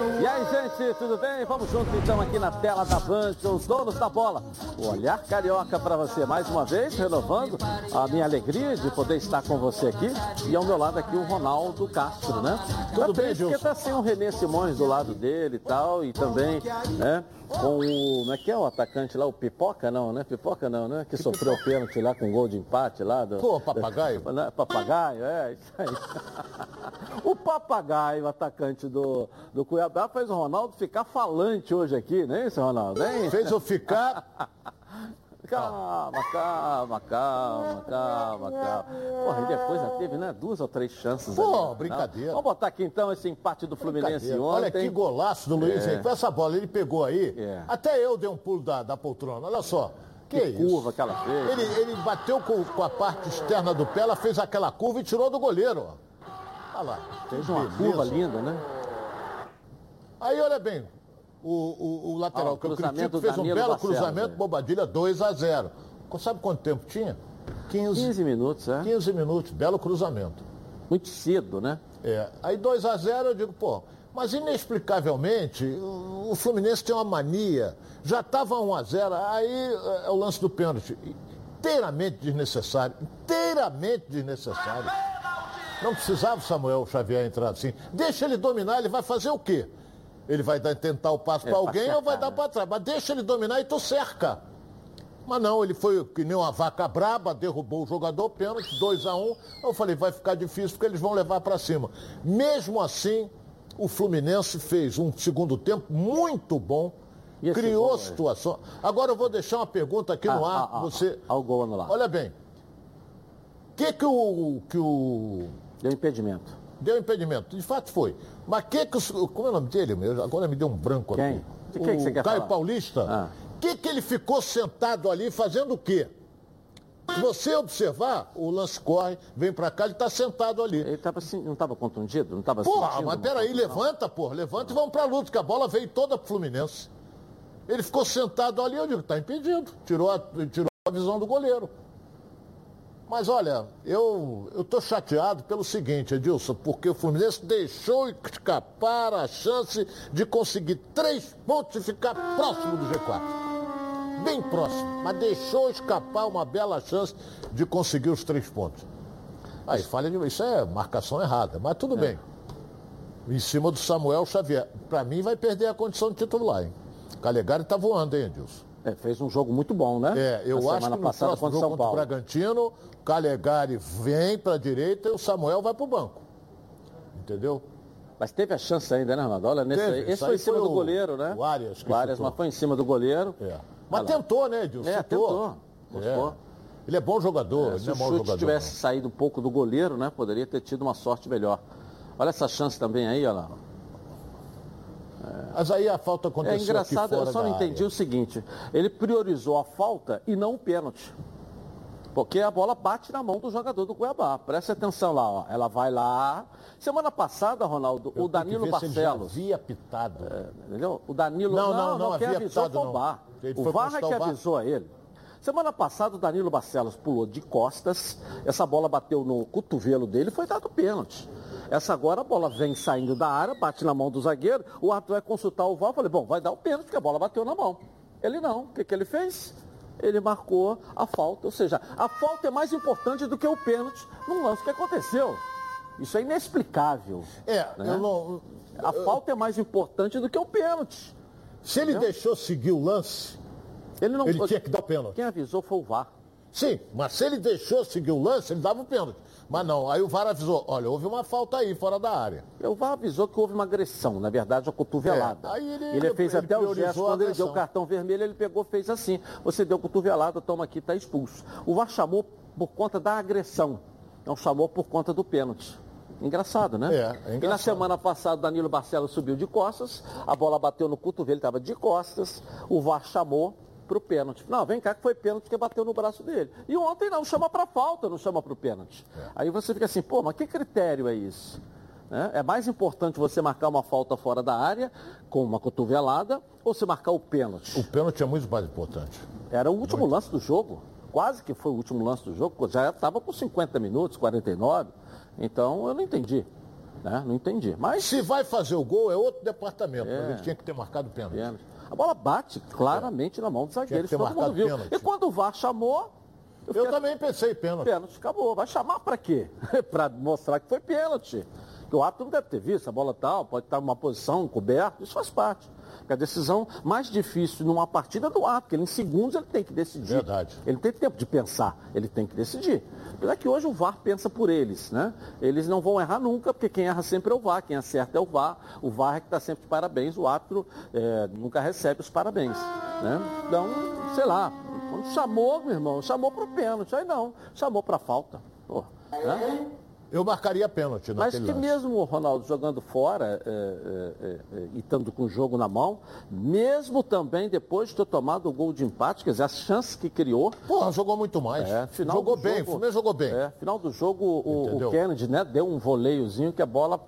E aí, gente, tudo bem? Vamos junto então aqui na tela da Band, os donos da bola. O olhar carioca para você mais uma vez, renovando a minha alegria de poder estar com você aqui. E ao meu lado aqui o Ronaldo Castro, né? Tudo tá bem, Porque tá sem o Renê Simões do lado dele e tal, e também, né? Com o. Como é que é o atacante lá? O Pipoca não, né? Pipoca não, né? Que sofreu o pênalti lá com gol de empate lá. Do, Pô, papagaio? Do, papagaio, é, isso aí. o papagaio, atacante do, do Cuiabá, fez o Ronaldo ficar falante hoje aqui, não é isso, Ronaldo? Hein? Fez eu ficar. Calma, calma, calma, calma, calma. Porra, e depois já teve, né? Duas ou três chances. Pô, ali, brincadeira. Vamos botar aqui então esse empate do Fluminense ontem. Olha que golaço do Luiz É. Henrique. Essa bola ele pegou aí. É. Até eu dei um pulo da, da poltrona. Olha só. Que, Que curva que ela fez. Ele, ele bateu com, com a parte externa do pé, ela fez aquela curva e tirou do goleiro. ó. Olha lá. Fez uma Beleza. curva linda, né? Aí olha bem, o, o, o lateral Ah, o que eu cruzamento critico do fez um belo cruzamento, é. Bobadilha 2 a 0 Sabe quanto tempo tinha? 15, 15 minutos, é? 15 minutos, belo cruzamento. Muito cedo, né? É, aí 2 a 0 eu digo, pô, mas inexplicavelmente o o Fluminense tem uma mania, já estava 1 a 0 aí é o lance do pênalti, inteiramente desnecessário, inteiramente desnecessário. Não precisava o Samuel Xavier entrar assim. Deixa ele dominar, ele vai fazer o quê? Ele vai dar- tentar o passo É, para alguém ou vai dar né? para trás. Mas deixa ele dominar e tu cerca. Mas não, ele foi que nem uma vaca braba, derrubou o jogador, pênalti, 2 a 1 Eu falei, vai ficar difícil porque eles vão levar para cima. Mesmo assim, o Fluminense fez um segundo tempo muito bom, criou gol, a é? situação. Agora eu vou deixar uma pergunta aqui no Ah, ar. ah, ah, você... ah, o gol anulado. Olha bem, o que, que o. Que o Deu impedimento. Deu impedimento, de fato foi. Mas que que os- como é o nome dele? meu? Agora me deu um branco Quem? aqui. De quem que você o quer Caio falar? Paulista. Ah. que que ele ficou sentado ali fazendo o quê? Se você observar, o lance corre, vem pra cá, ele tá sentado ali. Ele tava, assim, não estava contundido? Não estava Porra, mas peraí, levanta, porra, levanta e vamos pra luta, que a bola veio toda pro Fluminense. Ele ficou sentado ali, eu digo, tá impedido. Tirou a, tirou a visão do goleiro. Mas olha, eu, tô chateado pelo seguinte, Edilson, porque o Fluminense deixou escapar a chance de conseguir três pontos e ficar próximo do G4. Bem próximo, mas deixou escapar uma bela chance de conseguir os três pontos. Aí, falha de. Isso é marcação errada, mas tudo bem. Em cima do Samuel Xavier. Para mim, vai perder a condição de titular, hein? Calegari tá voando, hein, Edilson? É, fez um jogo muito bom, né? É, eu Na acho semana que no passada próximo contra jogo São contra o. Bragantino, Calegari vem para a direita e o Samuel vai para o banco. Entendeu? Mas teve a chance ainda, né, Ronaldo? Olha, nesse Teve, esse foi em cima foi do o- goleiro, né? o Arias que O Arias, chutou. mas foi em cima do goleiro. É. Mas Olha lá. tentou, né, Edilson? É, tentou. É. Ele é bom jogador, É, ele se o é jogador. tivesse saído um pouco do goleiro, né? Poderia ter tido uma sorte melhor. Olha essa chance também aí, olha lá. Mas aí a falta É aconteceu engraçado, aqui fora eu só não entendi área. o seguinte: ele priorizou a falta e não o pênalti. Porque a bola bate na mão do jogador do Cuiabá. Presta atenção lá, ó. Ela vai lá. Semana passada, Ronaldo, Eu o Danilo Barcelos. havia pitado. Entendeu? O Danilo Não, não, não quem havia avisou pitado, foi o não. VAR. Ele O VAR é que avisou a ele. Semana passada o Danilo Barcelos pulou de costas, essa bola bateu no cotovelo dele e foi dado pênalti. Essa agora a bola vem saindo da área, bate na mão do zagueiro, o árbitro vai consultar o VAR, eu falei, bom, vai dar o pênalti porque a bola bateu na mão. Ele não, o que, que ele fez? Ele marcou a falta, ou seja, a falta é mais importante do que o pênalti num lance que aconteceu. Isso é inexplicável. É, né? eu não. A falta é mais importante do que o pênalti. Se ele Entendeu? deixou seguir o lance, Ele não ele tinha que dar o pênalti. Quem avisou foi o VAR. Sim, mas se ele deixou seguir o lance, ele dava o pênalti. Mas não, aí o VAR avisou, olha, houve uma falta aí, fora da área. O VAR avisou que houve uma agressão, na verdade, a cotovelada. É, aí ele- fez ele até o gesto, quando ele deu o cartão vermelho, ele pegou fez assim. Você deu cotovelada, toma aqui, está expulso. O VAR chamou por conta da agressão, não chamou por conta do pênalti. Engraçado, né? É, é E na engraçado. semana passada, Danilo Barcelos subiu de costas, a bola bateu no cotovelo, ele estava de costas, o VAR chamou para o pênalti. Não, vem cá que foi pênalti que bateu no braço dele. E ontem não, chama para falta, não chama para o pênalti. É. Aí você fica assim, pô, mas que critério é isso? né? É mais importante você marcar uma falta fora da área, com uma cotovelada, ou você marcar o pênalti? O pênalti é muito mais importante. Era o último lance do jogo. Quase que foi o último lance do jogo. Já estava com 50 minutos, 49. Então eu não entendi. Né? Não entendi. Mas Se vai fazer o gol, é outro departamento. É. Ele tinha que ter marcado pênalti. pênalti. A bola bate claramente na mão do zagueiro, isso todo mundo viu. marcado E quando o VAR chamou, Eu fiquei- também pensei pênalti. pênalti, acabou. Vai chamar pra quê? pra mostrar que foi pênalti. Que o árbitro não deve ter visto, a bola tal, pode estar numa posição coberta, isso faz parte. Porque a decisão mais difícil numa partida é do árbitro, porque ele, em segundos ele tem que decidir. Verdade. Ele tem tempo de pensar, ele tem que decidir. Apesar que hoje o VAR pensa por eles, né? Eles não vão errar nunca, porque quem erra sempre é o VAR, quem acerta é o VAR. O VAR é que está sempre de parabéns, o árbitro eh, nunca recebe os parabéns. Né? Então, sei lá, quando chamou, meu irmão, chamou para o pênalti, aí não, chamou para falta. Pô, né? Eu marcaria pênalti Mas que lance. mesmo o Ronaldo jogando fora é, é, é, é, e estando com o jogo na mão, mesmo também depois de ter tomado o gol de empate, quer dizer, as chances que criou, Porra, jogou muito mais. é, final jogou do bem, jogo, o Fluminense jogou bem. É, final do jogo, o, o Kennedy né, deu um voleiozinho que a bola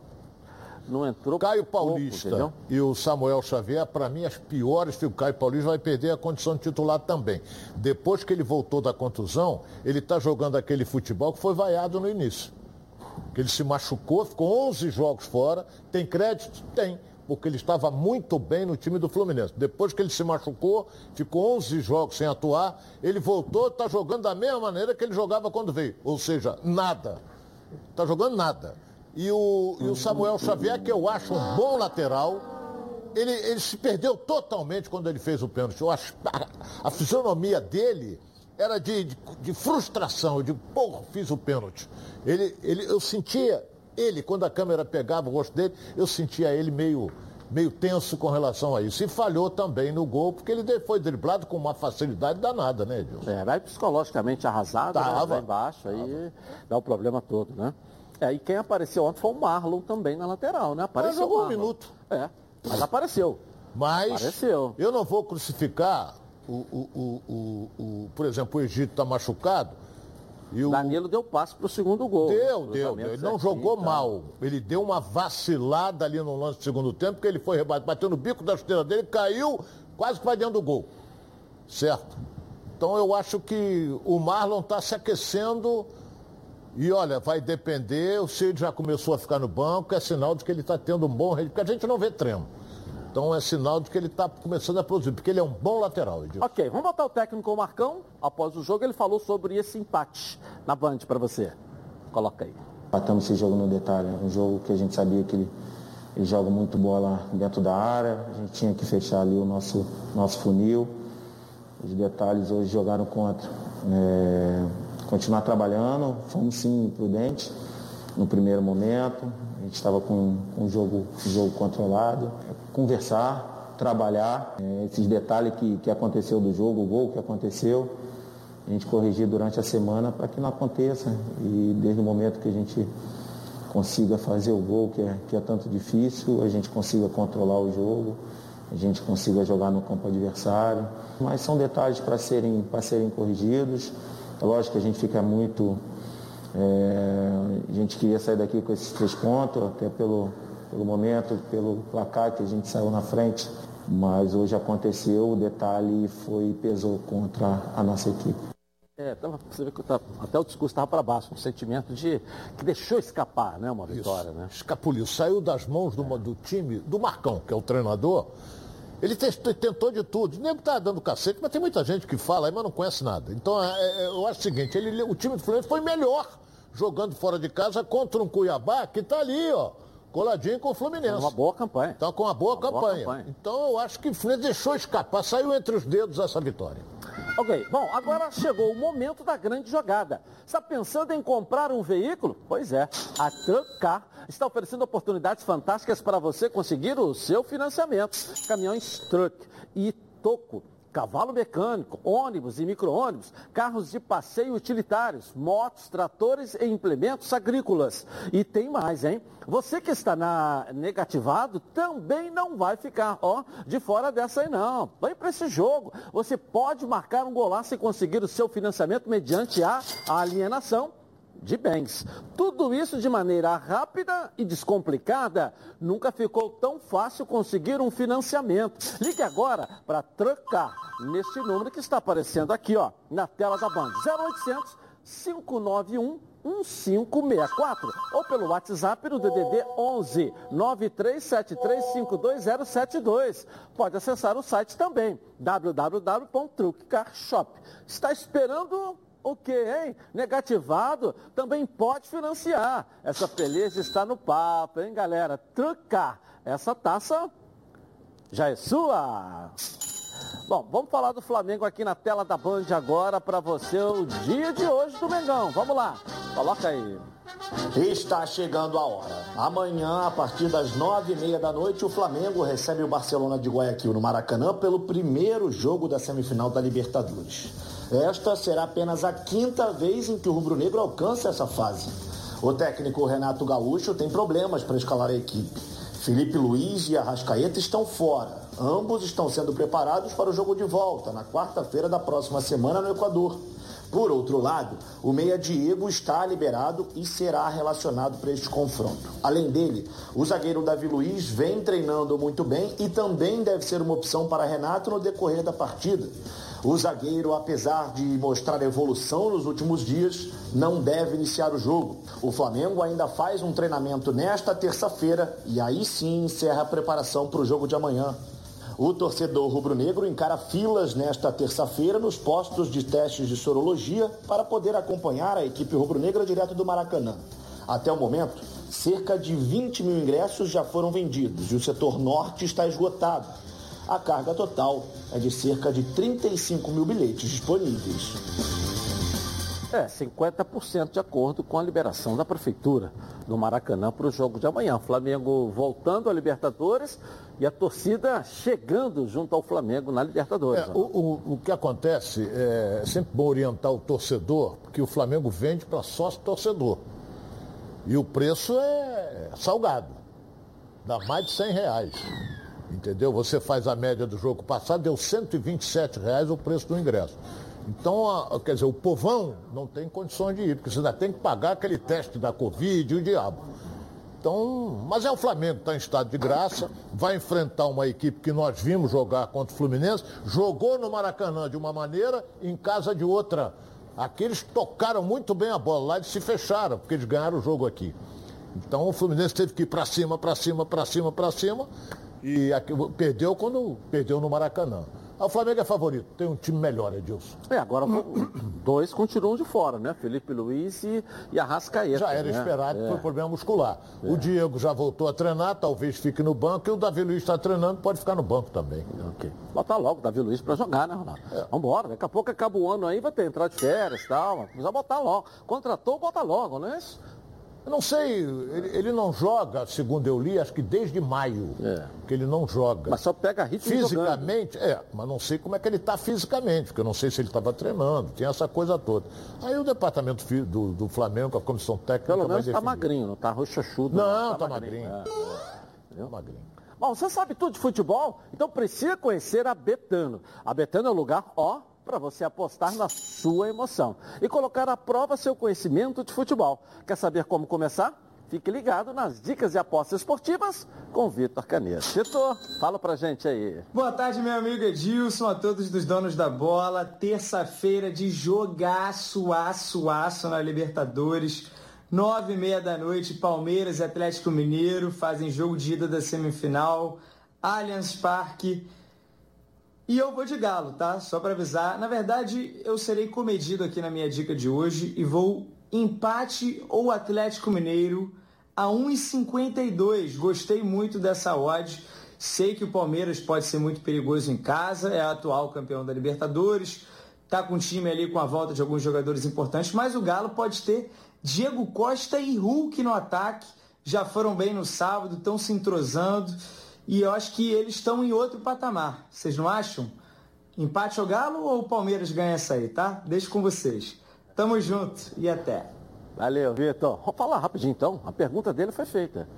não entrou. Caio pouco, Paulista entendeu? e o Samuel Xavier, para mim, as piores o Caio Paulista vai perder a condição de titular também. Depois que ele voltou da contusão, ele está jogando aquele futebol que foi vaiado no início. Que ele se machucou, ficou 11 jogos fora. Tem crédito? Tem. Porque ele estava muito bem no time do Fluminense. Depois que ele se machucou, ficou 11 jogos sem atuar. Ele voltou, está jogando da mesma maneira que ele jogava quando veio. Ou seja, nada. Está jogando nada. E o, e o Samuel Xavier, que eu acho um bom lateral, ele, ele se perdeu totalmente quando ele fez o pênalti. Eu acho, a, a fisionomia dele era de, de, de frustração. Digo, porra, fiz o pênalti. Ele, ele, eu sentia, ele, quando a câmera pegava o rosto dele, eu sentia ele meio, meio tenso com relação a isso. E falhou também no gol, porque ele foi driblado com uma facilidade danada, né, Edilson? É, vai psicologicamente arrasado, né, Tava. lá embaixo, aí dá o problema todo, né? É, e quem apareceu ontem foi o Marlon também na lateral, né? Apareceu jogou o um minuto. É, mas apareceu. Mas Apareceu. eu não vou crucificar, o, o, o, o, o- por exemplo, o Egito está machucado. E o, Danilo deu passe pro segundo gol. Deu, deu. Ele não jogou tá. mal. Ele deu uma vacilada ali no lance do segundo tempo, porque ele foi rebate, bateu no bico da chuteira dele, caiu, quase que vai dentro do gol. Certo? Então eu acho que o Marlon está se aquecendo e olha, vai depender, o Cid já começou a ficar no banco, é sinal de que ele está tendo um bom rendimento, porque a gente não vê treino. Então é sinal de que ele está começando a produzir, porque ele é um bom lateral, Edilson. Ok, vamos botar o técnico Marcão. Após o jogo, ele falou sobre esse empate na Band para você. Coloca aí. Matamos esse jogo no detalhe. Um jogo que a gente sabia que ele, ele joga muito bola dentro da área. A gente tinha que fechar ali o nosso, nosso funil. Os detalhes hoje jogaram contra. É, continuar trabalhando, fomos sim prudentes no primeiro momento. A gente estava com, com o jogo, o jogo controlado. Conversar, trabalhar. É, esses detalhes que, que aconteceu do jogo, o gol que aconteceu a gente corrigir durante a semana para que não aconteça. E desde o momento que a gente consiga fazer o gol, que é, que é tanto difícil, a gente consiga controlar o jogo, a gente consiga jogar no campo adversário. Mas são detalhes para serem, serem corrigidos. É lógico que a gente fica muito. é, a gente queria sair daqui com esses três pontos, até pelo, pelo momento, pelo placar que a gente saiu na frente. Mas hoje aconteceu, o detalhe foi pesou contra a nossa equipe. É, tava, você vê que tava- até o discurso estava para baixo, um sentimento de que deixou escapar, né, uma vitória, né? Escapuliu, saiu das mãos do, do time, do Marcão, que é o treinador. Ele tentou de tudo. Nego tá dando cacete, mas tem muita gente que fala aí, mas não conhece nada. Então, é, é, eu acho o seguinte, ele, o time do Fluminense foi melhor jogando fora de casa contra um Cuiabá que tá ali, ó, coladinho com o Fluminense. Uma boa campanha. Tá com uma boa, Uma boa campanha. campanha. Então, eu acho que o Fluminense deixou escapar, saiu entre os dedos essa vitória. Ok, bom, agora chegou o momento da grande jogada. Está pensando em comprar um veículo? Pois é, a Trucar está oferecendo oportunidades fantásticas para você conseguir o seu financiamento. Caminhões Truck e Toco. Cavalo mecânico, ônibus e micro-ônibus, carros de passeio utilitários, motos, tratores e implementos agrícolas. E tem mais, hein? Você que está na negativado também não vai ficar, ó, de fora dessa aí não. Vem para esse jogo. Você pode marcar um golaço e conseguir o seu financiamento mediante a alienação de bens. Tudo isso de maneira rápida e descomplicada. Nunca ficou tão fácil conseguir um financiamento. Ligue agora para trancar neste número que está aparecendo aqui, ó, na tela da Band. 0800 591 1564 ou pelo WhatsApp no DDD 11 9373520072. Pode acessar o site também www.truquecarshop. Está esperando o que, hein? Negativado também pode financiar. Essa peleja está no papo, hein, galera? Trucar. Essa taça já é sua. Bom, vamos falar do Flamengo aqui na tela da Band agora para você o dia de hoje do Mengão. Vamos lá, coloca aí. Está chegando a hora. Amanhã, a partir das nove e meia da noite, o Flamengo recebe o Barcelona de Guayaquil no Maracanã pelo primeiro jogo da semifinal da Libertadores. Esta será apenas a quinta vez em que o rubro-negro alcança essa fase. O técnico Renato Gaúcho tem problemas para escalar a equipe. Felipe Luiz e Arrascaeta estão fora. Ambos estão sendo preparados para o jogo de volta, na quarta-feira da próxima semana no Equador. Por outro lado, o Meia Diego está liberado e será relacionado para este confronto. Além dele, o zagueiro Davi Luiz vem treinando muito bem e também deve ser uma opção para Renato no decorrer da partida. O zagueiro, apesar de mostrar evolução nos últimos dias, não deve iniciar o jogo. O Flamengo ainda faz um treinamento nesta terça-feira e aí sim encerra a preparação para o jogo de amanhã. O torcedor rubro-negro encara filas nesta terça-feira nos postos de testes de sorologia para poder acompanhar a equipe rubro-negra direto do Maracanã. Até o momento, cerca de 20 mil ingressos já foram vendidos e o setor norte está esgotado. A carga total é de cerca de 35 mil bilhetes disponíveis. É, 50% de acordo com a liberação da Prefeitura do Maracanã para o jogo de amanhã. Flamengo voltando à Libertadores e a torcida chegando junto ao Flamengo na Libertadores. É, o, o, o, que acontece é sempre bom orientar o torcedor, porque o Flamengo vende para sócio torcedor. E o preço é salgado. Dá mais de 100 reais. Entendeu? Você faz a média do jogo passado, deu 127 reais o preço do ingresso. Então, quer dizer, o povão não tem condições de ir, porque você ainda tem que pagar aquele teste da Covid e o diabo. Então, mas é o Flamengo, está em estado de graça, vai enfrentar uma equipe que nós vimos jogar contra o Fluminense, jogou no Maracanã de uma maneira, em casa de outra. Aqueles tocaram muito bem a bola lá, eles se fecharam, porque eles ganharam o jogo aqui. Então o Fluminense teve que ir para cima, para cima, para cima, para cima, e aqui, perdeu quando perdeu no Maracanã. O Flamengo é favorito, tem um time melhor, Edilson. É, agora dois continuam de fora, né? Felipe Luiz e, e Arrascaeta. Já era né? esperado, é. foi problema muscular. É. O Diego já voltou a treinar, talvez fique no banco, e o Davi Luiz está treinando, pode ficar no banco também. Ok. Botar logo o Davi Luiz para jogar, né, Ronaldo? É. Vambora, daqui a pouco acaba o ano aí, vai ter entrar de férias e tal. Precisa botar logo. Contratou, bota logo, não é isso? Eu não sei, ele, ele, não joga, segundo eu li, acho que desde maio é. que ele não joga. Mas só pega ritmo Fisicamente, jogando. é, mas não sei como é que ele está fisicamente, porque eu não sei se ele estava treinando, tinha essa coisa toda. Aí o departamento do, do Flamengo, a comissão técnica... Pelo menos está magrinho, não está roxachudo. Não, está tá magrinho. magrinho. É, é. magrinho. Bom, você sabe tudo de futebol? Então precisa conhecer a Betano. A Betano é o lugar, ó, para você apostar na sua emoção e colocar à prova seu conhecimento de futebol. Quer saber como começar? Fique ligado nas dicas de apostas esportivas com Vitor Caneto. Vitor, fala pra gente aí. Boa tarde, meu amigo Edilson, a todos dos donos da bola. Terça-feira de jogaço, aço, aço na Libertadores. Nove e meia da noite, Palmeiras e Atlético Mineiro fazem jogo de ida da semifinal. Allianz Parque. E eu vou de galo, tá? Só para avisar. Na verdade, eu serei comedido aqui na minha dica de hoje e vou empate ou Atlético Mineiro a 1,52. Gostei muito dessa odd. Sei que o Palmeiras pode ser muito perigoso em casa, é atual campeão da Libertadores, tá com o time ali com a volta de alguns jogadores importantes, mas o Galo pode ter Diego Costa e Hulk no ataque. Já foram bem no sábado, estão se entrosando. E eu acho que eles estão em outro patamar. Vocês não acham? Empate ao Galo ou o Palmeiras ganha essa aí, tá? Deixo com vocês. Tamo junto e até. Valeu, Vitor. Vamos falar rapidinho então. A pergunta dele foi feita.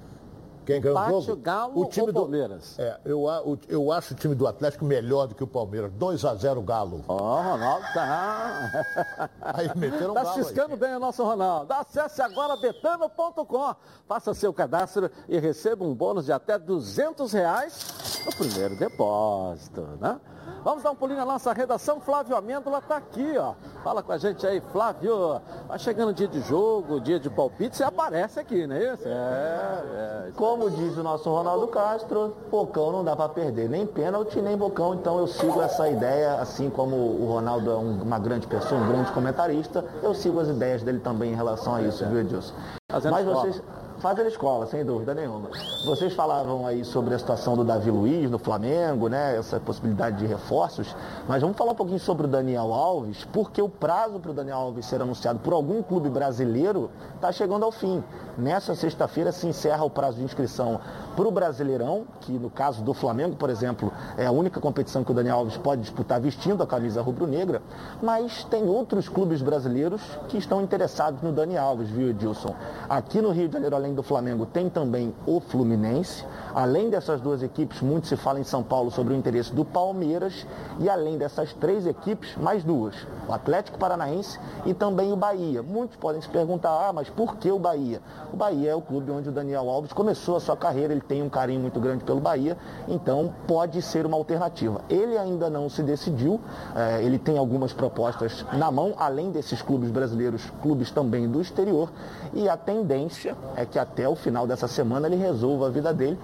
Quem ganhou o jogo? Galo o time ou Palmeiras? Do, é, eu, eu, acho o time do Atlético melhor do que o Palmeiras. 2 a 0 Galo. Ó, oh, Ronaldo tá. Aí meteram tá ciscando bem o nosso Ronaldo. Acesse agora betano.com. Faça seu cadastro e receba um bônus de até 200 reais no primeiro depósito, né? Vamos dar um pulinho na nossa redação. Flávio Amêndola está aqui, ó Fala com a gente aí, Flávio. Vai chegando dia de jogo, dia de palpite, você aparece aqui, não é isso? É, é. Como diz o nosso Ronaldo Castro, Bocão não dá para perder nem pênalti nem Bocão, então eu sigo essa ideia, assim como o Ronaldo é um, uma grande pessoa, um grande comentarista, eu sigo as ideias dele também em relação a isso, viu, Edilson? Mas vocês fazendo escola, sem dúvida nenhuma. Vocês falavam aí sobre a situação do Davi Luiz no Flamengo, né? Essa possibilidade de reforços. Mas vamos falar um pouquinho sobre o Daniel Alves, porque o prazo para o Daniel Alves ser anunciado por algum clube brasileiro está chegando ao fim. Nessa sexta-feira se encerra o prazo de inscrição para o Brasileirão, que no caso do Flamengo, por exemplo, é a única competição que o Daniel Alves pode disputar vestindo a camisa rubro-negra, mas tem outros clubes brasileiros que estão interessados no Daniel Alves, viu, Edilson? Aqui no Rio de Janeiro, além do Flamengo, tem também o Fluminense. Além dessas duas equipes, muito se fala em São Paulo sobre o interesse do Palmeiras. E além dessas três equipes, mais duas: o Atlético Paranaense e também o Bahia. Muitos podem se perguntar, ah, mas por que o Bahia? O Bahia é o clube onde o Daniel Alves começou a sua carreira, ele tem um carinho muito grande pelo Bahia, então pode ser uma alternativa. Ele ainda não se decidiu, eh, ele tem algumas propostas na mão, além desses clubes brasileiros, clubes também do exterior, e a tendência é que até o final dessa semana ele resolva a vida dele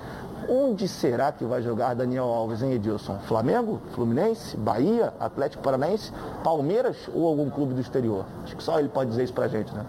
Onde será que vai jogar Daniel Alves, hein, Edilson? Flamengo? Fluminense? Bahia? Atlético Paranaense? Palmeiras ou algum clube do exterior? Acho que só ele pode dizer isso pra gente, né?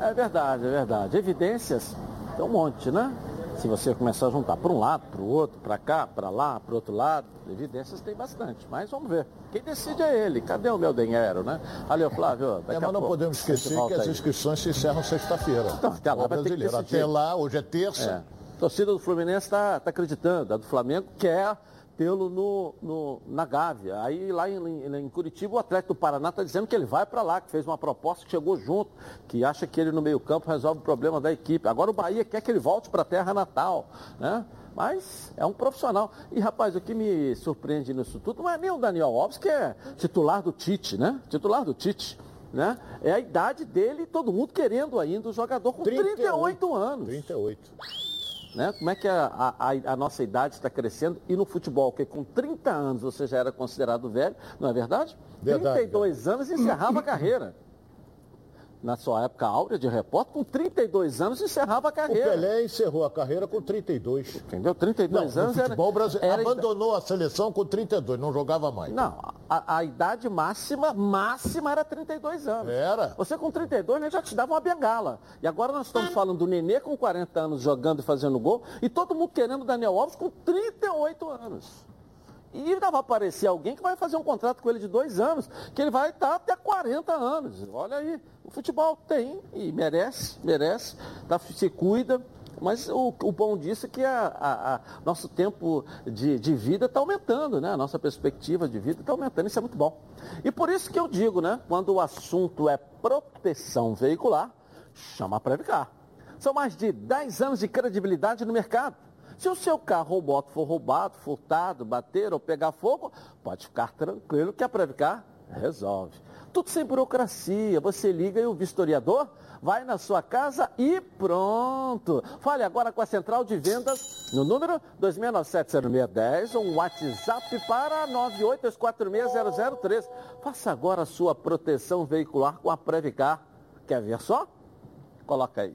É verdade, é verdade. Evidências tem um monte, né? Se você começar a juntar para um lado, para o outro, para cá, para lá, para o outro lado, evidências tem bastante. Mas vamos ver. Quem decide é ele. Cadê o meu dinheiro, né? Ali, Flávio. É, mas não podemos esquecer que as inscrições se encerram sexta-feira. Então, até lá vai ter que Até lá, hoje é terça. É. A torcida do Fluminense está tá acreditando, a do Flamengo quer pelo no, no, na Gávea. Aí lá em, em, Curitiba o Atlético do Paraná está dizendo que ele vai para lá, que fez uma proposta que chegou junto, que acha que ele no meio campo resolve o problema da equipe. Agora o Bahia quer que ele volte para a terra natal, né? Mas é um profissional. E rapaz, o que me surpreende nisso tudo não é nem o Daniel Alves, que é titular do Tite, né? Titular do Tite. Né? É a idade dele, todo mundo querendo ainda o jogador com 38, 38 anos. 38 né? Como é que a, a, a nossa idade está crescendo? E no futebol, que com 30 anos você já era considerado velho, não é verdade? verdade 32 anos encerrava a carreira na sua época áurea de repórter, com 32 anos encerrava a carreira. O Pelé encerrou a carreira com 32. Entendeu? 32 não, anos. O futebol era, brasileiro era... abandonou a seleção com 32, não jogava mais. Não, a, a, idade máxima, máxima era 32 anos. Era. Você com 32 né, já te dava uma bengala. E agora nós estamos falando do Nenê com 40 anos jogando e fazendo gol, e todo mundo querendo o Daniel Alves com 38 anos. E ainda vai aparecer alguém que vai fazer um contrato com ele de dois anos, que ele vai estar até 40 anos. Olha aí, o futebol tem e merece, merece, tá, se cuida. Mas o, o bom disso é que a, a, a nosso tempo de, de vida está aumentando, né? A nossa perspectiva de vida está aumentando, isso é muito bom. E por isso que eu digo, né? Quando o assunto é proteção veicular, chama a Previcar. São mais de 10 anos de credibilidade no mercado. Se o seu carro ou moto for roubado, furtado, bater ou pegar fogo, pode ficar tranquilo que a Previcar resolve. Tudo sem burocracia. Você liga e o vistoriador vai na sua casa e pronto. Fale agora com a central de vendas no número 26970610 ou um WhatsApp para 982460003. Faça agora a sua proteção veicular com a Previcar. Quer ver só? Coloca aí.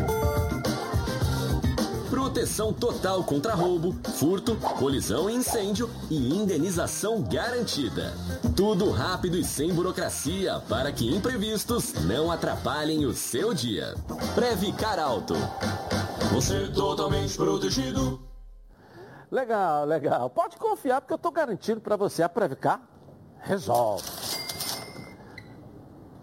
Proteção total contra roubo, furto, colisão e incêndio e indenização garantida. Tudo rápido e sem burocracia para que imprevistos não atrapalhem o seu dia. Previcar Alto. Você totalmente protegido. Legal, legal. Pode confiar porque eu estou garantindo para você a Previcar resolve.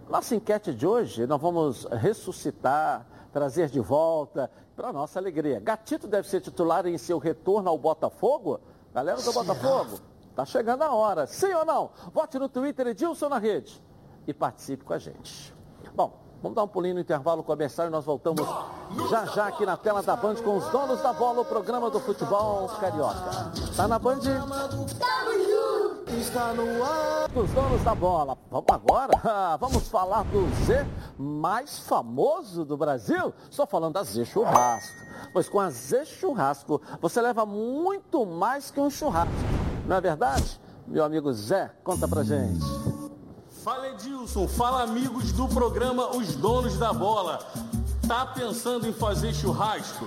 Nossa enquete de hoje, nós vamos ressuscitar, trazer de volta para nossa alegria. Gatito deve ser titular em seu retorno ao Botafogo? Galera do Botafogo, tá chegando a hora. Sim ou não? Vote no Twitter Edilson na rede e participe com a gente. Bom, vamos dar um pulinho no intervalo comercial e nós voltamos já já aqui na tela da Band com os donos da bola, o programa do futebol carioca. Tá na Band? Está no ar. Os donos da bola. Vamos agora? Vamos falar do Z mais famoso do Brasil. Estou falando da Z Churrasco. Pois com a Z Churrasco você leva muito mais que um churrasco. Não é verdade? Meu amigo Zé, conta pra gente. Fala Edilson, fala amigos do programa Os Donos da Bola. Tá pensando em fazer churrasco?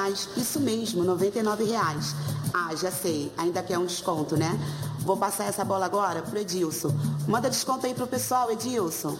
Isso mesmo, 99 reais. Ah, já sei, ainda quer um desconto, né? Vou passar essa bola agora pro Edilson. Manda desconto aí pro pessoal, Edilson.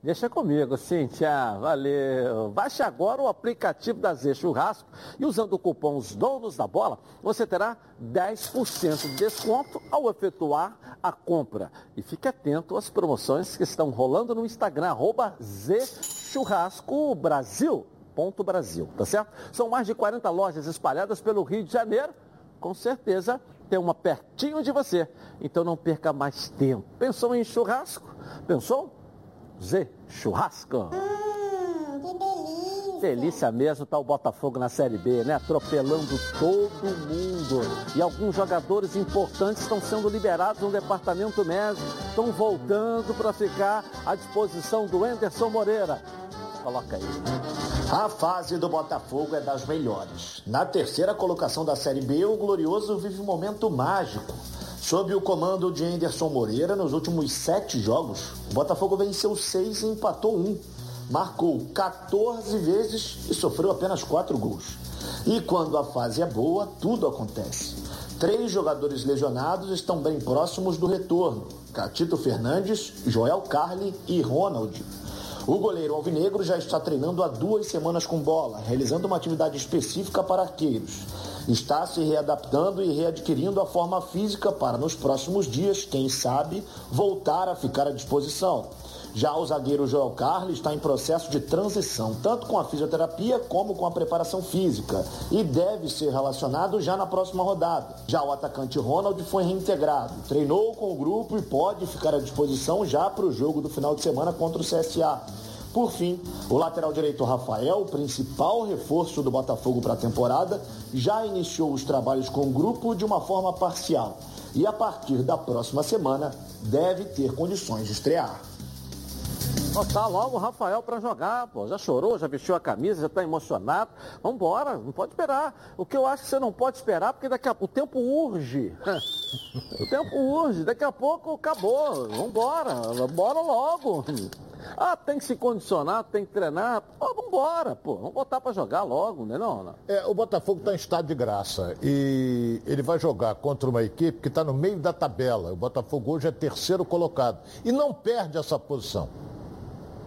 Deixa comigo, Cíntia. Valeu. Baixe agora o aplicativo da Z Churrasco e usando o cupom Os Donos da Bola, você terá 10% de desconto ao efetuar a compra. E fique atento às promoções que estão rolando no Instagram, arroba Z Churrasco Brasil. Ponto Brasil, tá certo? São mais de 40 lojas espalhadas pelo Rio de Janeiro. Com certeza tem uma pertinho de você. Então não perca mais tempo. Pensou em churrasco? Pensou? Z Churrasco. Hum, que delícia. Delícia mesmo tá o Botafogo na Série B, né? Atropelando todo mundo. E alguns jogadores importantes estão sendo liberados no departamento médico. Estão voltando para ficar à disposição do Enderson Moreira. Coloca aí. A fase do Botafogo é das melhores. Na terceira colocação da Série B, o Glorioso vive um momento mágico. Sob o comando de Anderson Moreira, nos últimos sete jogos, o Botafogo venceu seis e empatou um. Marcou 14 vezes e sofreu apenas quatro gols. E quando a fase é boa, tudo acontece. Três jogadores lesionados estão bem próximos do retorno: Catito Fernandes, Joel Carli e Ronald. O goleiro alvinegro já está treinando há duas semanas com bola, realizando uma atividade específica para arqueiros. Está se readaptando e readquirindo a forma física para, nos próximos dias, quem sabe, voltar a ficar à disposição. Já o zagueiro Joel Carlos está em processo de transição, tanto com a fisioterapia como com a preparação física, e deve ser relacionado já na próxima rodada. Já o atacante Ronald foi reintegrado, treinou com o grupo e pode ficar à disposição já para o jogo do final de semana contra o CSA. Por fim, o lateral direito Rafael, principal reforço do Botafogo para a temporada, já iniciou os trabalhos com o grupo de uma forma parcial e a partir da próxima semana deve ter condições de estrear. Botar logo o Rafael para jogar, pô. Já chorou, já vestiu a camisa, já está emocionado. Vamos embora, não pode esperar. O que eu acho que você não pode esperar, porque daqui a pouco o tempo urge. o tempo urge, daqui a pouco acabou. Vamos embora, bora logo. Ah, tem que se condicionar, tem que treinar. Pô, vambora, pô. Vamos botar para jogar logo, né não, não? É, o Botafogo está em estado de graça e ele vai jogar contra uma equipe que está no meio da tabela. O Botafogo hoje é terceiro colocado e não perde essa posição.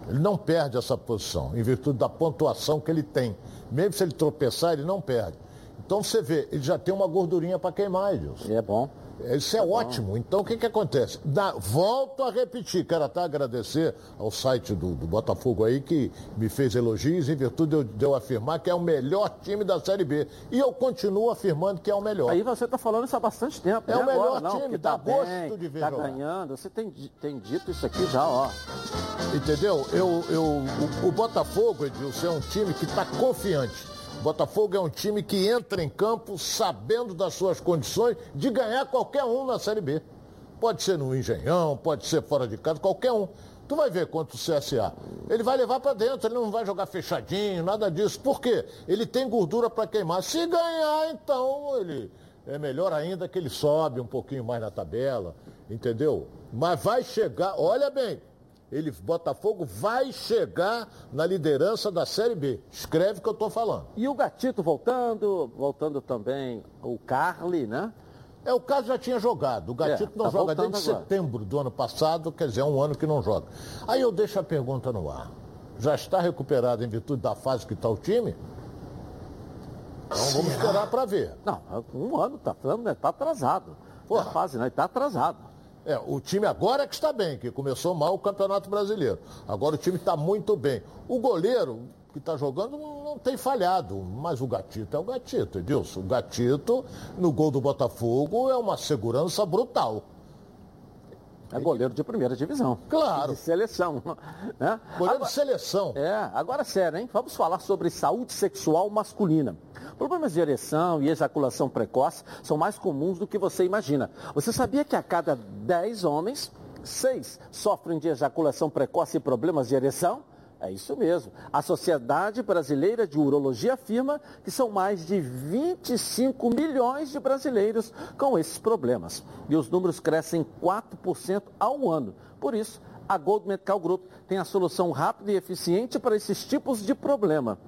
Ele não perde essa posição, em virtude da pontuação que ele tem. Mesmo se ele tropeçar, ele não perde. Então você vê, ele já tem uma gordurinha para queimar, Edilson. É bom. Isso é, é ótimo. Então o que, que acontece? Da, volto a repetir, quero até agradecer ao site do, do, Botafogo aí que me fez elogios em virtude de eu, de eu, afirmar que é o melhor time da Série B. E eu continuo afirmando que é o melhor. Aí você está falando isso há bastante tempo. É o melhor agora, time, dá tá gosto bem, de ver Tá jogar. ganhando. Você tem, tem dito isso aqui já, ó. Entendeu? Eu, eu, o, o Botafogo, Edilson, é um time que está confiante. Botafogo é um time que entra em campo sabendo das suas condições de ganhar qualquer um na Série B. Pode ser no Engenhão, pode ser fora de casa, qualquer um. Tu vai ver contra o CSA. Ele vai levar para dentro, ele não vai jogar fechadinho, nada disso. Por quê? Ele tem gordura para queimar. Se ganhar, então ele é melhor ainda que ele sobe um pouquinho mais na tabela, entendeu? Mas vai chegar, olha bem, ele Botafogo vai chegar na liderança da Série B. Escreve o que eu estou falando. E o Gatito voltando, voltando também o Carly, né? É, o caso já tinha jogado. O Gatito É, não tá joga desde agora. setembro do ano passado, quer dizer, é um ano que não joga. Aí eu deixo a pergunta no ar. Já está recuperado em virtude da fase que está o time? Então vamos esperar para ver. Não, um ano, tá, falando, né? tá atrasado. Porra. Na fase, né? Tá atrasado. É, o time agora é que está bem, que começou mal o Campeonato Brasileiro. Agora o time está muito bem. O goleiro que está jogando não tem falhado, mas o Gatito é o Gatito, Edilson. O Gatito, no gol do Botafogo, é uma segurança brutal. É goleiro de primeira divisão. Claro. De seleção. Né? Goleiro Agora- de seleção. É, agora sério, hein? Vamos falar sobre saúde sexual masculina. Problemas de ereção e ejaculação precoce são mais comuns do que você imagina. Você sabia que a cada 10 homens, 6 sofrem de ejaculação precoce e problemas de ereção? É isso mesmo. A Sociedade Brasileira de Urologia afirma que são mais de 25 milhões de brasileiros com esses problemas. E os números crescem 4% ao ano. Por isso, a Gold Medical Group tem a solução rápida e eficiente para esses tipos de problema,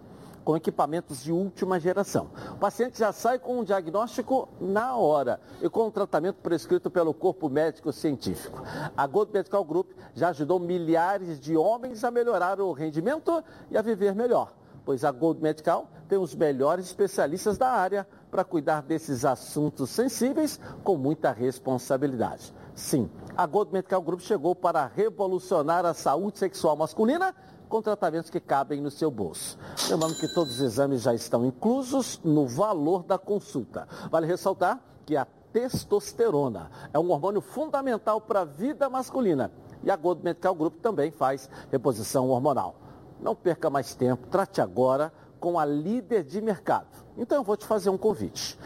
com equipamentos de última geração. O paciente já sai com um diagnóstico na hora e com o tratamento prescrito pelo corpo médico científico. A Gold Medical Group já ajudou milhares de homens a melhorar o rendimento e a viver melhor, pois a Gold Medical tem os melhores especialistas da área para cuidar desses assuntos sensíveis com muita responsabilidade. Sim, a Gold Medical Group chegou para revolucionar a saúde sexual masculina com tratamentos que cabem no seu bolso. Lembrando que todos os exames já estão inclusos no valor da consulta. Vale ressaltar que a testosterona é um hormônio fundamental para a vida masculina e a Gold Medical Group também faz reposição hormonal. Não perca mais tempo, trate agora com a líder de mercado. Então eu vou te fazer um convite.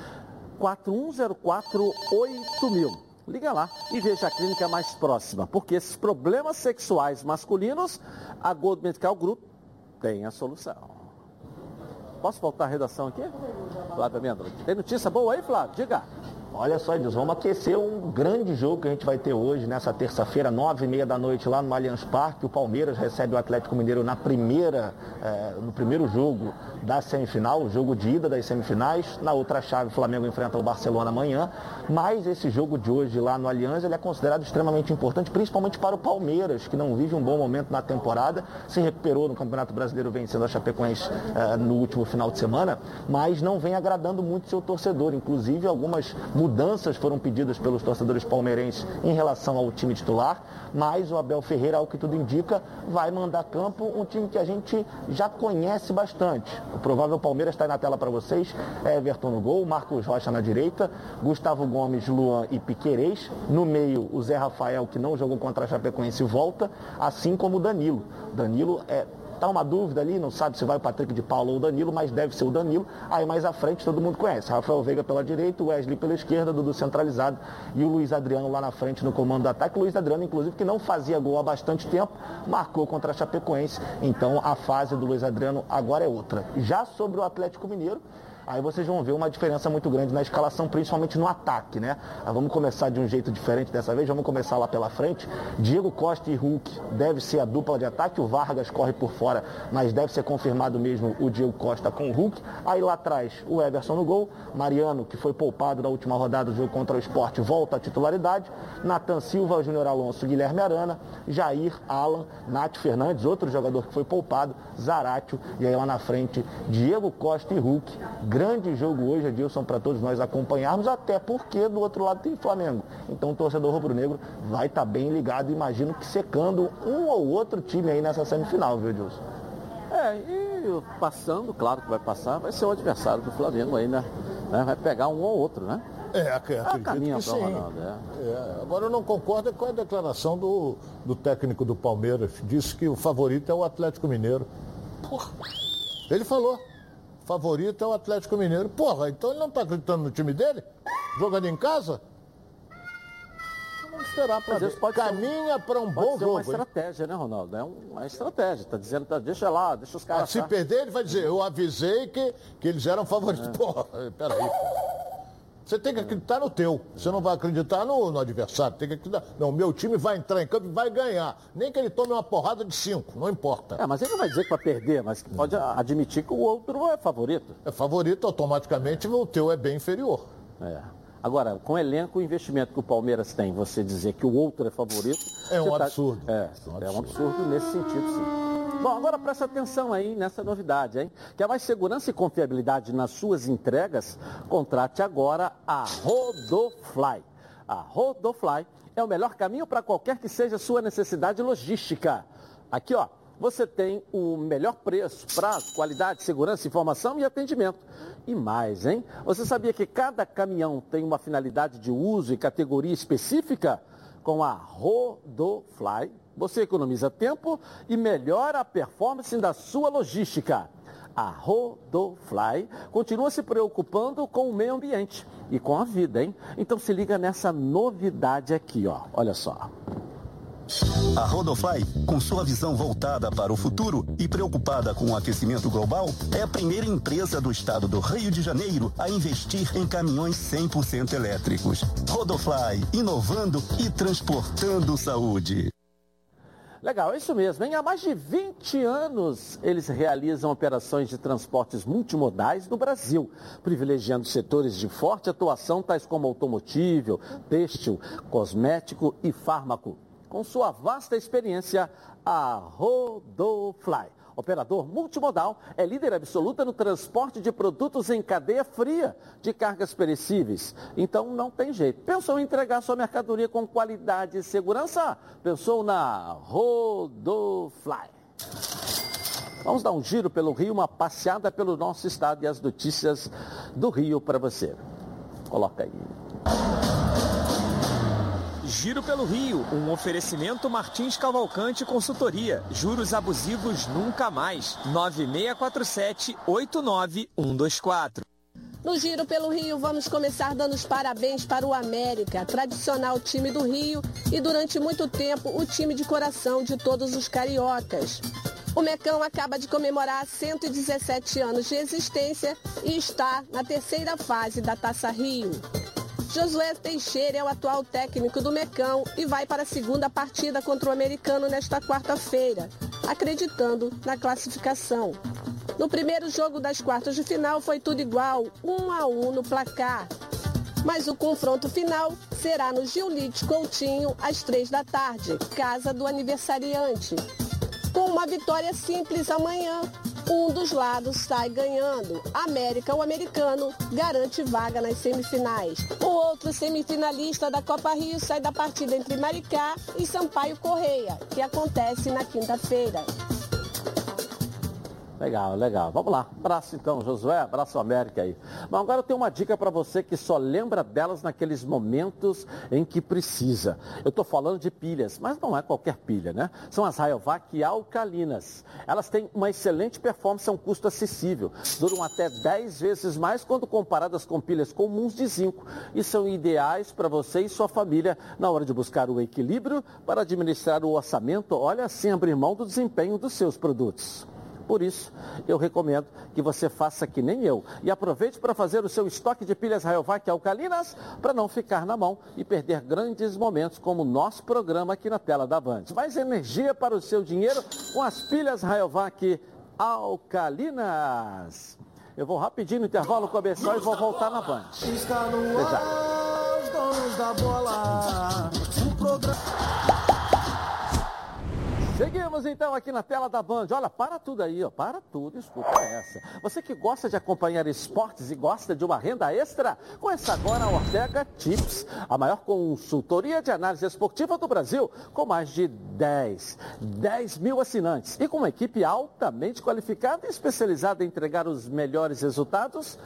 41048000. Liga lá e veja a clínica mais próxima, porque esses problemas sexuais masculinos, a Gold Medical Group tem a solução. Posso voltar à redação aqui? Flávio Amêndola. Tem notícia boa aí, Flávio? Diga. Olha só, Edilson, vamos aquecer um grande jogo que a gente vai ter hoje, nessa terça-feira, nove e meia da noite, lá no Allianz Parque. O Palmeiras recebe o Atlético Mineiro na primeira, eh, no primeiro jogo da semifinal, o jogo de ida das semifinais. Na outra chave, o Flamengo enfrenta o Barcelona amanhã. Mas esse jogo de hoje lá no Allianz, ele é considerado extremamente importante, principalmente para o Palmeiras, que não vive um bom momento na temporada. Se recuperou no Campeonato Brasileiro, vencendo a Chapecoense eh, no último final de semana, mas não vem agradando muito seu torcedor. Inclusive, algumas mudanças foram pedidas pelos torcedores palmeirenses em relação ao time titular, mas o Abel Ferreira, ao que tudo indica, vai mandar campo um time que a gente já conhece bastante. O provável Palmeiras está aí na tela para vocês, Everton no gol, Marcos Rocha na direita, Gustavo Gomes, Luan e Piquerez. No meio, o Zé Rafael, que não jogou contra a Chapecoense, volta, assim como o Danilo. Danilo é Tá uma dúvida ali, não sabe se vai o Patrick de Paulo ou o Danilo, mas deve ser o Danilo. Aí mais à frente todo mundo conhece. Rafael Veiga pela direita, Wesley pela esquerda, Dudu centralizado e o Luiz Adriano lá na frente no comando do ataque. O Luiz Adriano, inclusive, que não fazia gol há bastante tempo, marcou contra a Chapecoense. Então a fase do Luiz Adriano agora é outra. Já sobre o Atlético Mineiro, Aí vocês vão ver uma diferença muito grande na escalação, principalmente no ataque, né? Ah, Vamos começar de um jeito diferente dessa vez, vamos começar lá pela frente. Diego Costa e Hulk deve ser a dupla de ataque, o Vargas corre por fora, mas deve ser confirmado mesmo o Diego Costa com o Hulk. Aí lá atrás, o Everson no gol, Mariano, que foi poupado na última rodada do jogo contra o esporte, volta à titularidade. Natan Silva, Júnior Alonso, Guilherme Arana, Jair, Alan, Nath Fernandes, outro jogador que foi poupado, Zaratio, e aí lá na frente, Diego Costa e Hulk. Grande jogo hoje, Edilson, para todos nós acompanharmos, até porque do outro lado tem Flamengo. Então o torcedor rubro-negro vai estar bem ligado, imagino que secando um ou outro time aí nessa semifinal, viu, Edilson? É, e passando, claro que vai passar, vai ser o adversário do Flamengo aí, né? Né? Vai pegar um ou outro, né? É, ac- acredito caminha que sim. Ronaldo, é. É, agora eu não concordo com a declaração do, do técnico do Palmeiras. Disse que o favorito é o Atlético Mineiro. Porra. Ele falou. Favorito é o Atlético Mineiro. Porra, então ele não está acreditando no time dele? Jogando em casa? esperar para ver. Pode Caminha para um bom jogo. uma hein? estratégia, né, Ronaldo? É uma estratégia. Tá dizendo, tá, deixa lá, deixa os Ah, caras. se tá? perder, ele vai dizer, eu avisei que, que eles eram favoritos. É. Porra, peraí. Você tem que acreditar no teu. Você não vai acreditar no, no adversário. Tem que acreditar. Não, meu time vai entrar em campo e vai ganhar. Nem que ele tome uma porrada de cinco, não importa. É, mas ele não vai dizer que vai perder, mas pode admitir que o outro é favorito. É favorito, automaticamente o teu é bem inferior. É. Agora, com o elenco o investimento que o Palmeiras tem, você dizer que o outro é favorito. É um tá- absurdo. É, é um absurdo nesse sentido, sim. Bom, agora presta atenção aí nessa novidade, hein? Quer mais segurança e confiabilidade nas suas entregas? Contrate agora a Rodofly. A Rodofly é o melhor caminho para qualquer que seja a sua necessidade logística. Aqui, ó, você tem o melhor preço, prazo, qualidade, segurança, informação e atendimento. E mais, hein? Você sabia que cada caminhão tem uma finalidade de uso e categoria específica? Com a Rodofly, você economiza tempo e melhora a performance da sua logística. A Rodofly continua se preocupando com o meio ambiente e com a vida, hein? Então se liga nessa novidade aqui, ó. Olha só. A Rodofly, com sua visão voltada para o futuro e preocupada com o aquecimento global, é a primeira empresa do estado do Rio de Janeiro a investir em caminhões 100% elétricos. Rodofly, inovando e transportando saúde. Legal, é isso mesmo. Hein? Há mais de 20 anos eles realizam operações de transportes multimodais no Brasil, privilegiando setores de forte atuação, tais como automotivo, têxtil, cosmético e fármaco. Com sua vasta experiência, a Rodofly, operador multimodal, é líder absoluta no transporte de produtos em cadeia fria de cargas perecíveis. Então não tem jeito. Pensou em entregar sua mercadoria com qualidade e segurança? Pensou na Rodofly. Vamos dar um giro pelo Rio, uma passeada pelo nosso estado e as notícias do Rio para você. Coloca aí. Giro pelo Rio, um oferecimento Martins Cavalcante Consultoria. Juros abusivos nunca mais. 9647-89124. No Giro pelo Rio, vamos começar dando os parabéns para o América, tradicional time do Rio e durante muito tempo o time de coração de todos os cariocas. O Mecão acaba de comemorar 117 anos de existência e está na terceira fase da Taça Rio. Josué Teixeira é o atual técnico do Mecão e vai para a segunda partida contra o americano nesta quarta-feira, acreditando na classificação. No primeiro jogo das quartas de final foi tudo igual, 1 a 1 no placar. Mas o confronto final será no Gilite Coutinho às três da tarde, casa do aniversariante. Com uma vitória simples amanhã, um dos lados sai ganhando. América, o americano, garante vaga nas semifinais. O outro semifinalista da Copa Rio sai da partida entre Maricá e Sampaio Correia, que acontece na quinta-feira. Legal, legal. Vamos lá. Abraço então, Josué. Abraço América aí. Mas agora eu tenho uma dica para você que só lembra delas naqueles momentos em que precisa. Eu estou falando de pilhas, mas não é qualquer pilha, né? São as Rayovac alcalinas. Elas têm uma excelente performance a um custo acessível. Duram até 10 vezes mais quando comparadas com pilhas comuns de zinco e são ideais para você e sua família na hora de buscar o equilíbrio para administrar o orçamento, olha assim abrir mão do desempenho dos seus produtos. Por isso, eu recomendo que você faça que nem eu e aproveite para fazer o seu estoque de pilhas Rayovac alcalinas para não ficar na mão e perder grandes momentos como o nosso programa aqui na tela da Band. Mais energia para o seu dinheiro com as pilhas Rayovac alcalinas. Eu vou rapidinho no intervalo comercial e vou voltar na Band. Está no ar, os donos da bola. O programa. Seguimos então aqui na tela da Band. Olha, para tudo aí, ó. Para tudo, escuta essa. Você que gosta de acompanhar esportes e gosta de uma renda extra, conheça agora a Ortega Tips, a maior consultoria de análise esportiva do Brasil, com mais de 10, 10 mil assinantes e com uma equipe altamente qualificada e especializada em entregar os melhores resultados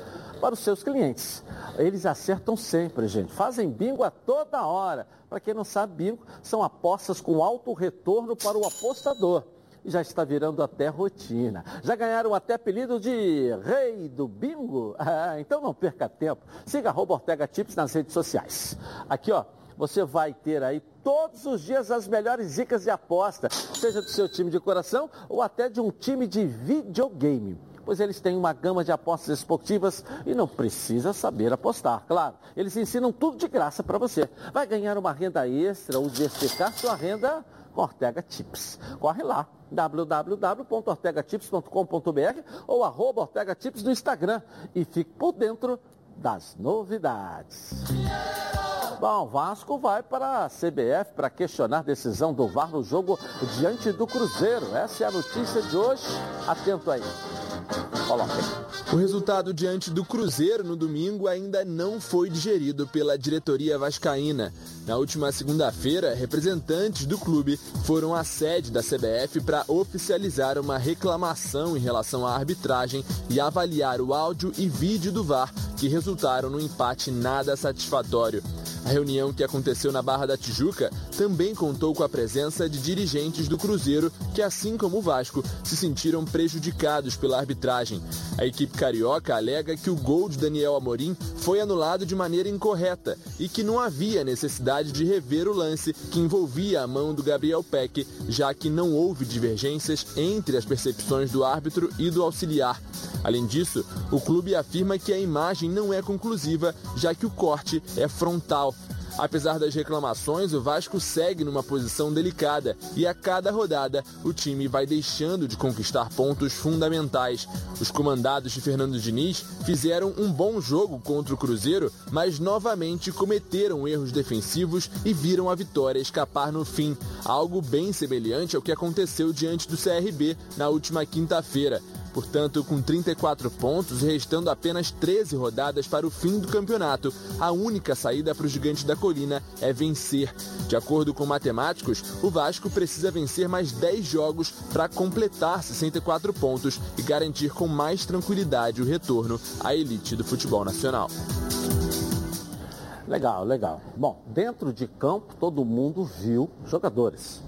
para os seus clientes. Eles acertam sempre, gente. Fazem bingo a toda hora. Para quem não sabe, bingo são apostas com alto retorno para o apostador. E já está virando até rotina. Já ganharam até apelido de rei do bingo? Ah, então não perca tempo. Siga arroba Ortega Tips nas redes sociais. Aqui, ó. você vai ter aí todos os dias as melhores dicas de aposta, seja do seu time de coração ou até de um time de videogame pois eles têm uma gama de apostas esportivas e não precisa saber apostar. Claro, eles ensinam tudo de graça para você. Vai ganhar uma renda extra ou diversificar sua renda com Ortega Tips. Corre lá, www.ortegatips.com.br ou arroba Ortega Tips no Instagram e fique por dentro das novidades. Bom, Vasco vai para a CBF para questionar a decisão do VAR no jogo diante do Cruzeiro. Essa é a notícia de hoje. Atento aí. O resultado diante do Cruzeiro no domingo ainda não foi digerido pela diretoria vascaína. Na última segunda-feira, representantes do clube foram à sede da CBF para oficializar uma reclamação em relação à arbitragem e avaliar o áudio e vídeo do VAR, que resultaram no empate nada satisfatório. A reunião que aconteceu na Barra da Tijuca também contou com a presença de dirigentes do Cruzeiro que, assim como o Vasco, se sentiram prejudicados pela arbitragem. A equipe carioca alega que o gol de Daniel Amorim foi anulado de maneira incorreta e que não havia necessidade de rever o lance que envolvia a mão do Gabriel Peck, já que não houve divergências entre as percepções do árbitro e do auxiliar. Além disso, o clube afirma que a imagem não é conclusiva, já que o corte é frontal. Apesar das reclamações, o Vasco segue numa posição delicada e a cada rodada o time vai deixando de conquistar pontos fundamentais. Os comandados de Fernando Diniz fizeram um bom jogo contra o Cruzeiro, mas novamente cometeram erros defensivos e viram a vitória escapar no fim, algo bem semelhante ao que aconteceu diante do CRB na última quinta-feira. Portanto, com 34 pontos e restando apenas 13 rodadas para o fim do campeonato, a única saída para o Gigante da Colina é vencer. De acordo com matemáticos, o Vasco precisa vencer mais 10 jogos para completar 64 pontos e garantir com mais tranquilidade o retorno à elite do futebol nacional. Legal, legal. Bom, dentro de campo, todo mundo viu jogadores.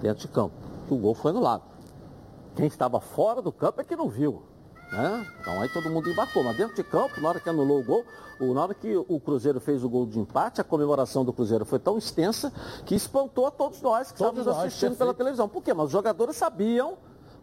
Dentro de campo, o gol foi anulado. Quem estava fora do campo é que não viu. Né? Então aí todo mundo embarcou. Mas dentro de campo, na hora que anulou o gol, na hora que o Cruzeiro fez o gol de empate, a comemoração do Cruzeiro foi tão extensa que espantou a todos nós que todos estávamos nós, assistindo pela televisão. Por quê? Mas os jogadores sabiam,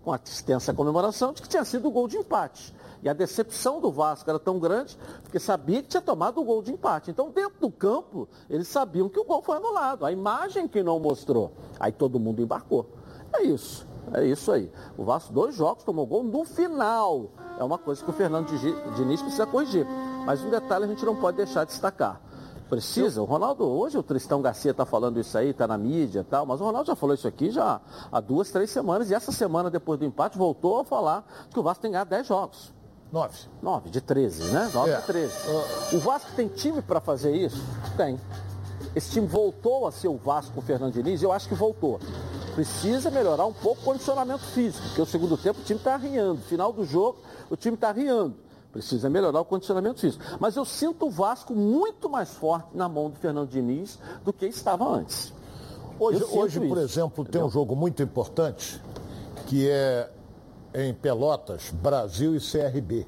com a extensa comemoração, de que tinha sido o gol de empate. E a decepção do Vasco era tão grande, porque sabia que tinha tomado o gol de empate. Então, dentro do campo, eles sabiam que o gol foi anulado. A imagem que não mostrou. Aí todo mundo embarcou. É isso. É isso aí. O Vasco, dois jogos, tomou gol no final. É uma coisa que o Fernando Diniz precisa corrigir. Mas um detalhe a gente não pode deixar de destacar. Precisa, o Ronaldo, hoje o Tristão Garcia está falando isso aí, está na mídia e tal, mas o Ronaldo já falou isso aqui já há duas, três semanas, e essa semana, depois do empate, voltou a falar que o Vasco tem que ganhar 10 jogos. Nove. Nove, de 13, né? Nove É. de 13. O Vasco tem time para fazer isso? Tem. Esse time voltou a ser o Vasco com o Fernando Diniz? Eu acho que voltou. Precisa melhorar um pouco o condicionamento físico, porque o segundo tempo o time está arriando. Final do jogo, o time está arriando. Precisa melhorar o condicionamento físico. Mas eu sinto o Vasco muito mais forte na mão do Fernando Diniz do que estava antes. Hoje, hoje por isso, exemplo, tem um jogo muito importante que é em Pelotas, Brasil e CRB.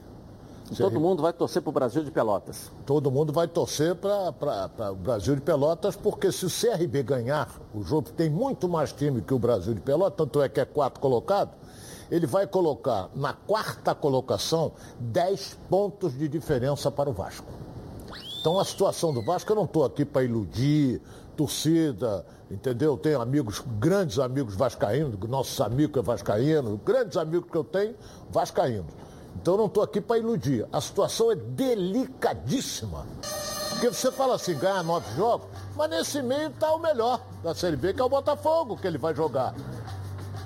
Todo mundo vai torcer para o Brasil de Pelotas. Todo mundo vai torcer para o Brasil de Pelotas, porque se o CRB ganhar o jogo, tem muito mais time que o Brasil de Pelotas, tanto é que é quarto colocado, ele vai colocar na quarta colocação 10 pontos de diferença para o Vasco. Então a situação do Vasco, eu não estou aqui para iludir, torcida, entendeu? Tenho amigos, grandes amigos vascaínos, nossos amigos é vascaíno, grandes amigos que eu tenho, vascaínos. Então eu não estou aqui para iludir. A situação é delicadíssima. Porque você fala assim, ganha nove jogos, mas nesse meio está o melhor da Série B, que é o Botafogo, que ele vai jogar.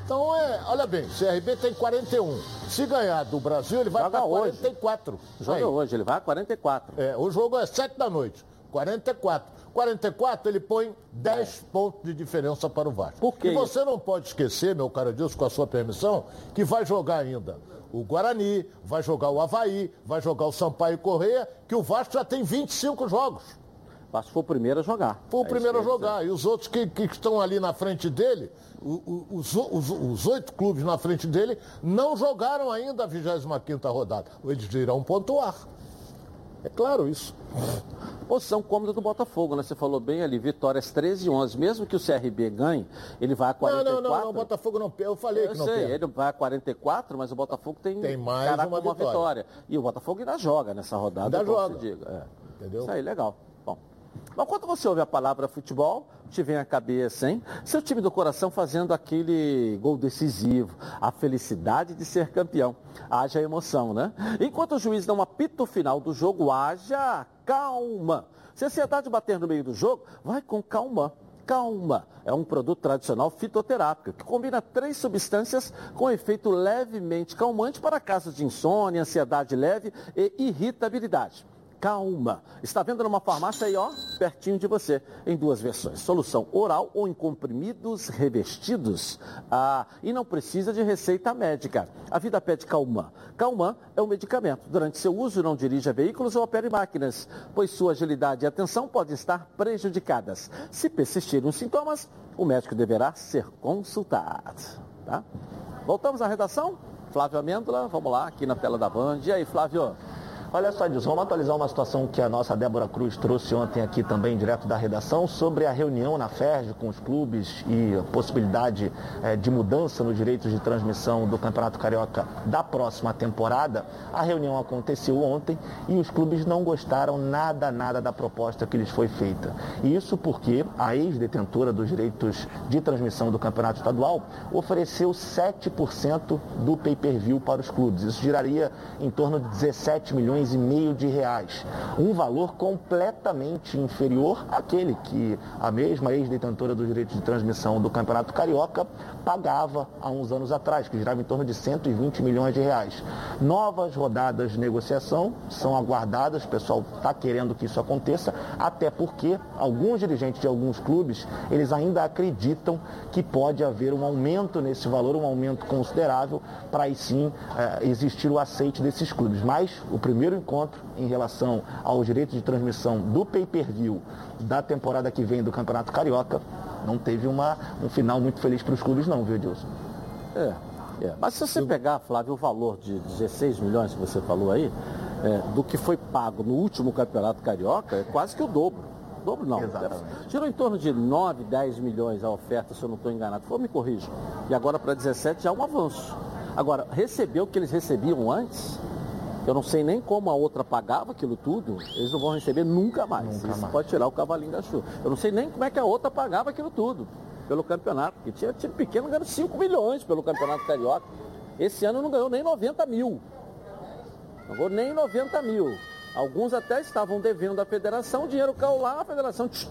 Então é, olha bem, CRB tem 41. Se ganhar do Brasil, ele vai para hoje. 44. Joga Aí. hoje, ele vai a 44. É, o jogo é 7 da noite. 44. 44 ele põe 10 pontos de diferença para o Vasco. Por quê? E você não pode esquecer, meu caro Deus, com a sua permissão, que vai jogar ainda o Guarani, vai jogar o Havaí, vai jogar o Sampaio Correia, que o Vasco já tem 25 jogos. O Vasco foi o primeiro a jogar. Foi o É primeiro a ia jogar. E os outros que, que estão ali na frente dele, os, os- os oito clubes na frente dele, não jogaram ainda a 25ª rodada. Eles irão pontuar. É claro isso. Posição cômoda do Botafogo, né? Você falou bem ali, vitórias 13 e 11. Mesmo que o CRB ganhe, ele vai a 44. Não, não, não, o Botafogo não Eu falei eu que não sei, perde. ele vai a 44, mas o Botafogo tem, Tem mais caraca, uma vitória. vitória. E o Botafogo ainda joga nessa rodada. Ainda joga. diga. É. Entendeu? Isso aí, legal. Bom. Mas quando você ouve a palavra futebol, te vem à cabeça, hein? Seu time do coração fazendo aquele gol decisivo, a felicidade de ser campeão. Haja emoção, né? Enquanto o juiz dá um apito final do jogo, haja calma. Se a ansiedade bater no meio do jogo, vai com calma. Calma é um produto tradicional fitoterápico que combina três substâncias com efeito levemente calmante para casos de insônia, ansiedade leve e irritabilidade. Calma. Está vendo numa farmácia aí, ó, pertinho de você, em duas versões. Solução oral ou em comprimidos revestidos. Ah, e não precisa de receita médica. A vida pede Calman. Calman é um medicamento. Durante seu uso, não dirija veículos ou opere máquinas, pois sua agilidade e atenção podem estar prejudicadas. Se persistirem os sintomas, o médico deverá ser consultado. Tá? Voltamos à redação? Flávio Amêndola, vamos lá, aqui na tela da Band. E aí, Flávio? Olha só, Edilson, vamos atualizar uma situação que a nossa Débora Cruz trouxe ontem aqui também, direto da redação, sobre a reunião na FERJ com os clubes e a possibilidade eh, de mudança nos direitos de transmissão do Campeonato Carioca da próxima temporada. A reunião aconteceu ontem e os clubes não gostaram nada, nada da proposta que lhes foi feita. Isso porque a ex-detentora dos direitos de transmissão do Campeonato Estadual ofereceu 7% do pay-per-view para os clubes. Isso geraria em torno de 17 milhões e meio de reais. Um valor completamente inferior àquele que a mesma ex-detentora dos direitos de transmissão do Campeonato Carioca pagava há uns anos atrás, que girava em torno de 120 milhões de reais. Novas rodadas de negociação são aguardadas, o pessoal está querendo que isso aconteça, até porque alguns dirigentes de alguns clubes, eles ainda acreditam que pode haver um aumento nesse valor, um aumento considerável, para aí sim eh, existir o aceite desses clubes. Mas o primeiro encontro em relação aos direitos de transmissão do pay-per-view da temporada que vem do Campeonato Carioca não teve uma, um final muito feliz para os clubes não, viu, Edilson? É, é. Mas se você pegar, Flávio, o valor de 16 milhões que você falou aí, é, do que foi pago no último Campeonato Carioca, é quase que o dobro. Dobro não. Exatamente. Girou em torno de 9, 10 milhões a oferta, se eu não estou enganado. For, me corrija. E agora para 17 já é um avanço. Agora, receber o que eles recebiam antes, eu não sei nem como a outra pagava aquilo tudo, eles não vão receber nunca mais. Nunca Isso mais. pode tirar o cavalinho da chuva. Eu não sei nem como é que a outra pagava aquilo tudo pelo campeonato. Porque tinha time pequeno ganhando 5 milhões pelo campeonato carioca. Esse ano não ganhou nem 90 mil. Não ganhou nem 90 mil. Alguns até estavam devendo à federação, o dinheiro caiu lá, a federação tch,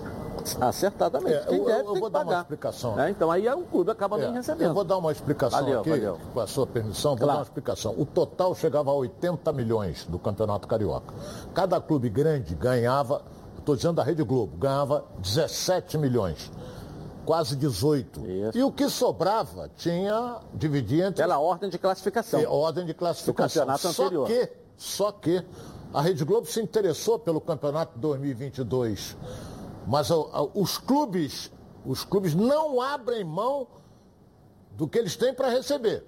acertadamente. É, Quem eu- deve eu tem vou que dar uma pagar. explicação. É, então aí o clube acaba nem É, recebendo. Eu vou dar uma explicação Valeu, aqui, valeu. com a sua permissão, vou Claro. dar uma explicação. O total chegava a 80 milhões do Campeonato Carioca. Cada clube grande ganhava, estou dizendo da Rede Globo, ganhava 17 milhões. Quase 18. E o que sobrava tinha, dividia entre. Pela ordem de classificação. É, ordem de classificação. Do campeonato só anterior. que, só que a Rede Globo se interessou pelo campeonato 2022, mas os clubes, os clubes não abrem mão do que eles têm para receber.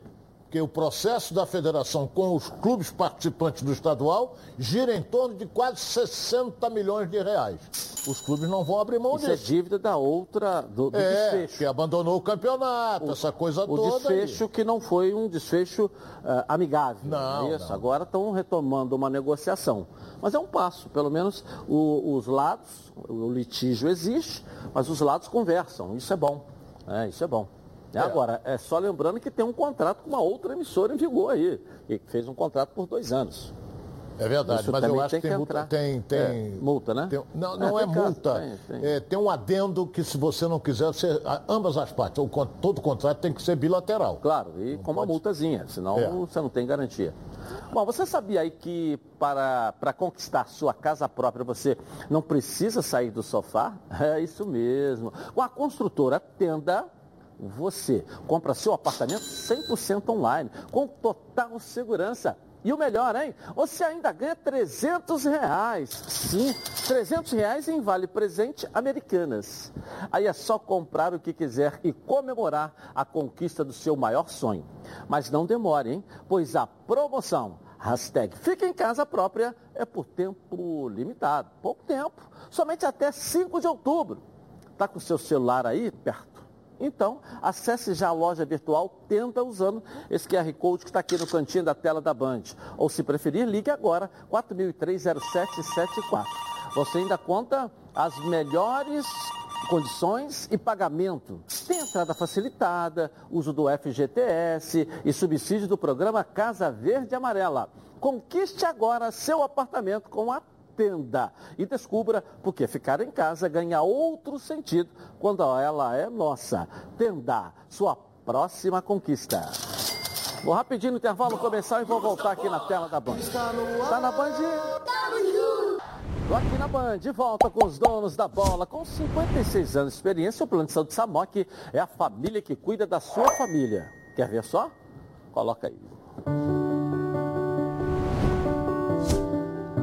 Porque o processo da federação com os clubes participantes do estadual gira em torno de quase 60 milhões de reais. Os clubes não vão abrir mão Isso é disso. dívida da outra, do, do É, desfecho. que abandonou o campeonato, essa coisa O toda. aí. desfecho que não foi um desfecho ah, amigável. Não, é Isso, não. agora estão retomando uma negociação. Mas é um passo, pelo menos o- os lados, o litígio existe, mas os lados conversam. Isso é bom. É, isso é bom. É, Agora, é só lembrando que tem um contrato com uma outra emissora em vigor aí, e que fez um contrato por dois anos. É verdade, Isso mas eu acho tem que tem que multa. entrar. Tem, tem, É, multa, né? tem- não, É, não é, caso, multa. tem, tem. É, tem um adendo que se você não quiser, você, ambas as partes, o todo contrato tem que ser bilateral. Claro, e com uma multazinha, senão É. você não tem garantia. Bom, você sabia aí que para, para conquistar sua casa própria você não precisa sair do sofá? É isso mesmo. Com a construtora Tenda, você compra seu apartamento 100% online, com total segurança. E o melhor, hein? Você ainda ganha 300 reais. Sim, 300 reais em Vale Presente Americanas. Aí é só comprar o que quiser e comemorar a conquista do seu maior sonho. Mas não demore, hein? Pois a promoção Hashtag fica em casa própria é por tempo limitado, pouco tempo, somente até 5 de outubro. Está com seu celular aí perto? Então, acesse já a loja virtual Tenda usando esse QR Code que está aqui no cantinho da tela da Band. Ou se preferir, ligue agora 4003-0774. Você ainda conta as melhores condições e pagamento. Tem entrada facilitada, uso do FGTS e subsídio do programa Casa Verde Amarela. Conquiste agora seu apartamento com a tenda e descubra porque ficar em casa ganha outro sentido quando ela é nossa. Tenda, sua próxima conquista. Vou rapidinho no intervalo começar e vou voltar aqui na tela da Band. Está na Band? Estou aqui na Band, de volta com os donos da bola. Com 56 anos de experiência, o Plano de Saúde Samok é a família que cuida da sua família. Quer ver só? Coloca aí.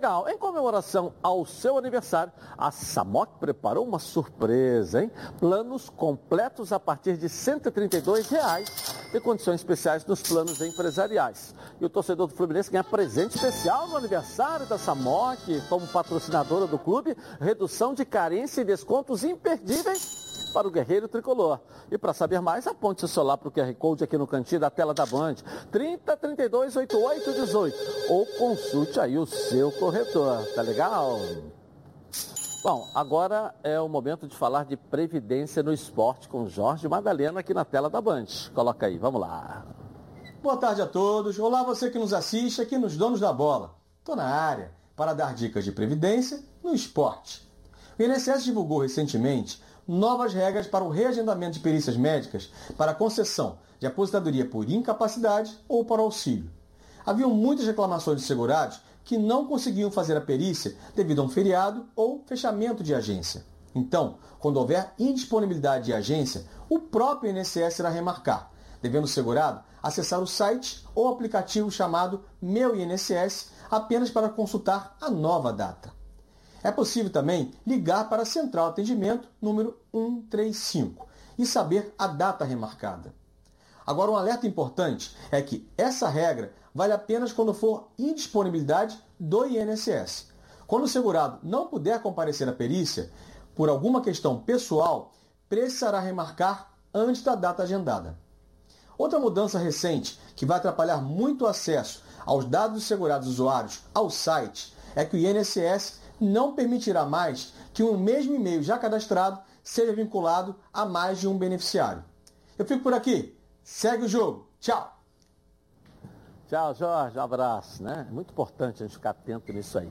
Legal, em comemoração ao seu aniversário, a Samok preparou uma surpresa, hein? Planos completos a partir de 132 reais e condições especiais nos planos empresariais. E o torcedor do Fluminense ganha presente especial no aniversário da Samok, como patrocinadora do clube, redução de carência e descontos imperdíveis para o Guerreiro Tricolor. E para saber mais, aponte seu celular para o QR Code aqui no cantinho da tela da Band, 30 32 88 18, ou consulte aí o seu corretor, tá legal? Bom, agora é o momento de falar de previdência no esporte com Jorge Madalena aqui na tela da Band. Coloca aí, vamos lá. Boa tarde a todos. Olá você que nos assiste aqui nos Donos da Bola. Estou na área para dar dicas de previdência no esporte. O INSS divulgou recentemente novas regras para o reagendamento de perícias médicas para concessão de aposentadoria por incapacidade ou para auxílio. Haviam muitas reclamações de segurados que não conseguiam fazer a perícia devido a um feriado ou fechamento de agência. Então, quando houver indisponibilidade de agência, o próprio INSS irá remarcar, devendo o segurado acessar o site ou aplicativo chamado Meu INSS apenas para consultar a nova data. É possível também ligar para a Central Atendimento número 135 e saber a data remarcada. Agora, um alerta importante é que essa regra vale apenas quando for indisponibilidade do INSS. Quando o segurado não puder comparecer à perícia, por alguma questão pessoal, precisará remarcar antes da data agendada. Outra mudança recente que vai atrapalhar muito o acesso aos dados dos segurados usuários ao site é que o INSS não permitirá mais que um mesmo e-mail já cadastrado seja vinculado a mais de um beneficiário. Eu fico por aqui. Segue o jogo. Tchau. Tchau, Jorge. Um abraço. Né? É muito importante a gente ficar atento nisso aí.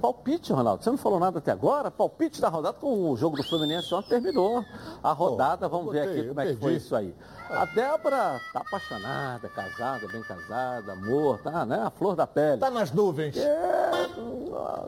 Palpite, Ronaldo. Você não falou nada até agora? Palpite da rodada com o jogo do Fluminense ontem terminou a rodada. Vamos botei, ver aqui como é que foi isso aí. A Débora tá apaixonada, casada, bem casada, amor, tá, né? A flor da pele. Tá nas nuvens. É,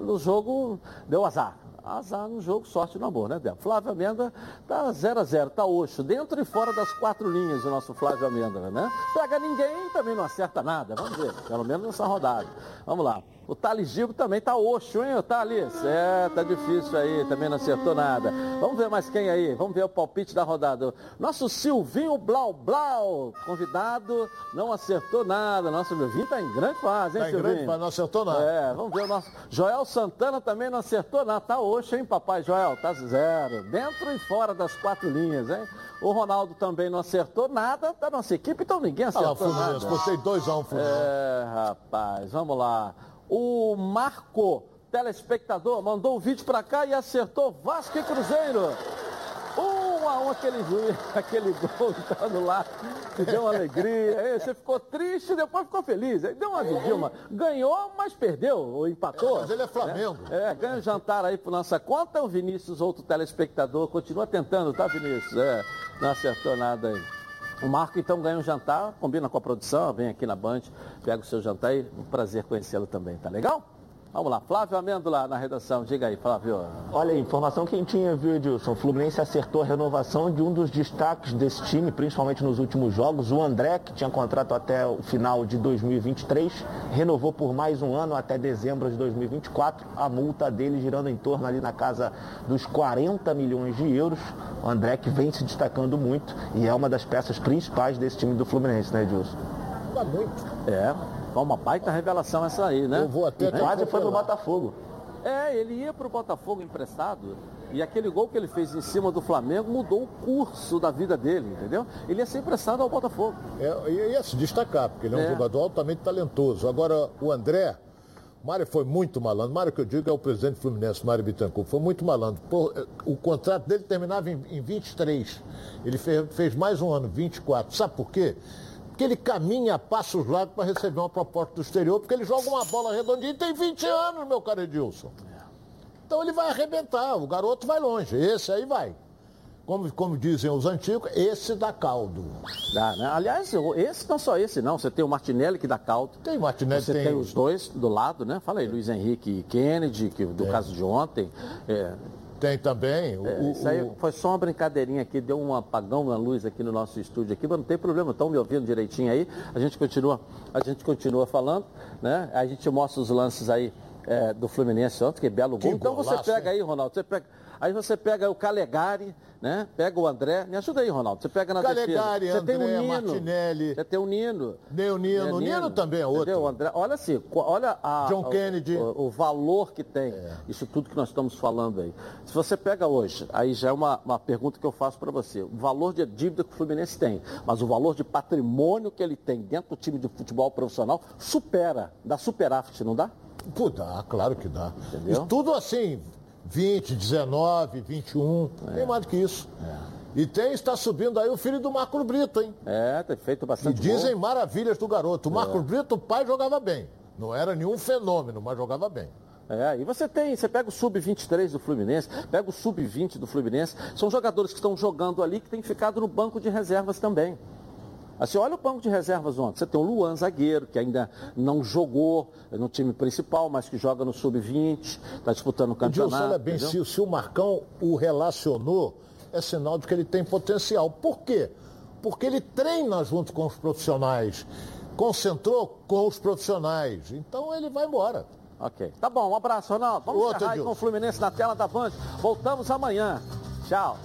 no jogo deu azar azar no jogo, sorte no amor, né, Débora? Flávio Amenda tá 0 a 0 tá oxo, dentro e fora das quatro linhas o nosso Flávio Amenda, né? Pega ninguém também não acerta nada, vamos ver, pelo menos nessa rodada. Vamos lá. O Thales Gigo também tá oxo, hein, Thales? É, tá difícil aí, também não acertou nada. Vamos ver mais quem aí, vamos ver o palpite da rodada. Nosso Silvinho Blau Blau, convidado, não acertou nada. Nosso Silvinho tá em grande fase, hein, tá Silvinho? Em grande fase, não acertou nada. É, vamos ver o nosso Joel Santana também não acertou nada. Tá oxo, hein, papai Joel? Tá zero. Dentro e fora das quatro linhas, hein? O Ronaldo também não acertou nada da nossa equipe, então ninguém acertou ah, lá, nada. Botei dois a um, É, rapaz, vamos lá. O Marco, telespectador, mandou o um vídeo para cá e acertou Vasco e Cruzeiro. Um a um aquele juiz, aquele gol entrando lá, te deu uma alegria, você ficou triste, depois ficou feliz. Deu uma de Dilma, ganhou, mas perdeu, ou empatou. Mas ele é Flamengo. É, é ganha um jantar aí por nossa conta, o Vinícius, outro telespectador, continua tentando, tá, Vinícius? É, não acertou nada aí. O Marco então ganha um jantar, combina com a produção, vem aqui na Band, pega o seu jantar e um prazer conhecê-lo também, tá legal? Vamos lá, Flávio Amêndola na redação. Diga aí, Flávio. Olha, informação quentinha, viu, Edilson? O Fluminense acertou a renovação de um dos destaques desse time, principalmente nos últimos jogos. O André, que tinha contrato até o final de 2023, renovou por mais um ano até dezembro de 2024. A multa dele girando em torno ali na casa dos 40 milhões de euros. O André que vem se destacando muito e é uma das peças principais desse time do Fluminense, né, Edilson? Dá muito. É, foi uma baita revelação essa aí, né? Eu vou até e quase foi pro Botafogo. É, ele ia pro Botafogo emprestado e aquele gol que ele fez em cima do Flamengo mudou o curso da vida dele, entendeu? Ele ia ser emprestado ao Botafogo. É, ia se destacar, porque ele é um É. jogador altamente talentoso. Agora, o André, Mário foi muito malandro. Mário que eu digo é o presidente do Fluminense, Mário Bittencourt, foi muito malandro. Pô, eh, o contrato dele terminava em, em 23. Ele fez, fez mais um ano, 24. Sabe por quê? Porque ele caminha a passos largos para receber uma proposta do exterior, porque ele joga uma bola redondinha e tem 20 anos, meu caro Edilson. Então ele vai arrebentar, o garoto vai longe, esse aí vai. Como, como dizem os antigos, esse dá caldo. Dá, né? Aliás, esse não só esse, não. Você tem o Martinelli que dá caldo. Tem o Martinelli, Você tem tem, os dois do lado, né? Fala aí, Luiz Henrique e Kennedy, que, do caso de ontem. É, Tem também. O, é, isso aí o- foi só uma brincadeirinha aqui, deu um apagão na luz aqui no nosso estúdio aqui, mas não tem problema, estão me ouvindo direitinho aí. A gente continua, a gente continua falando, né? A gente mostra os lances aí é, do Fluminense ontem, que belo gol. Que então você golaço, pega hein? aí, Ronaldo, você pega. Aí você pega o Calegari, né? Pega o André. Me ajuda aí, Ronaldo. Você pega na Calegari, defesa. Você tem André, o Nino. Martinelli. Você tem o Nino. Nem o Nino. É, O Nino também é outro. Entendeu, André? Olha assim, olha a, John o- Kennedy. É. O, o valor que tem, isso tudo que nós estamos falando aí. Se você pega hoje, aí já é uma, uma pergunta que eu faço para você. O valor de dívida que o Fluminense tem, mas o valor de patrimônio que ele tem dentro do time de futebol profissional supera, dá superávit, não dá? Pô, dá, claro que dá. Entendeu? E tudo assim, 20, 19, 21, É. nem mais do que isso. E tem, está subindo aí o filho do Marco Brito, hein? É, tem feito E bastante dizem gol. maravilhas do garoto. O Marco É. Brito, o pai jogava bem. Não era nenhum fenômeno, mas jogava bem. É, e você tem, você pega o sub-23 do Fluminense, pega o sub-20 do Fluminense, são jogadores que estão jogando ali que têm ficado no banco de reservas também. Assim, olha o banco de reservas ontem. Você tem o Luan, zagueiro, que ainda não jogou no time principal, mas que joga no sub-20, está disputando o campeonato. olha bem, se, se o Marcão o relacionou, é sinal de que ele tem potencial. Por quê? Porque ele treina junto com os profissionais, concentrou com os profissionais. Então ele vai embora. Ok. Tá bom, um abraço, Ronaldo. Vamos Outro, encerrar aí com o Fluminense na tela da Band. Voltamos amanhã. Tchau.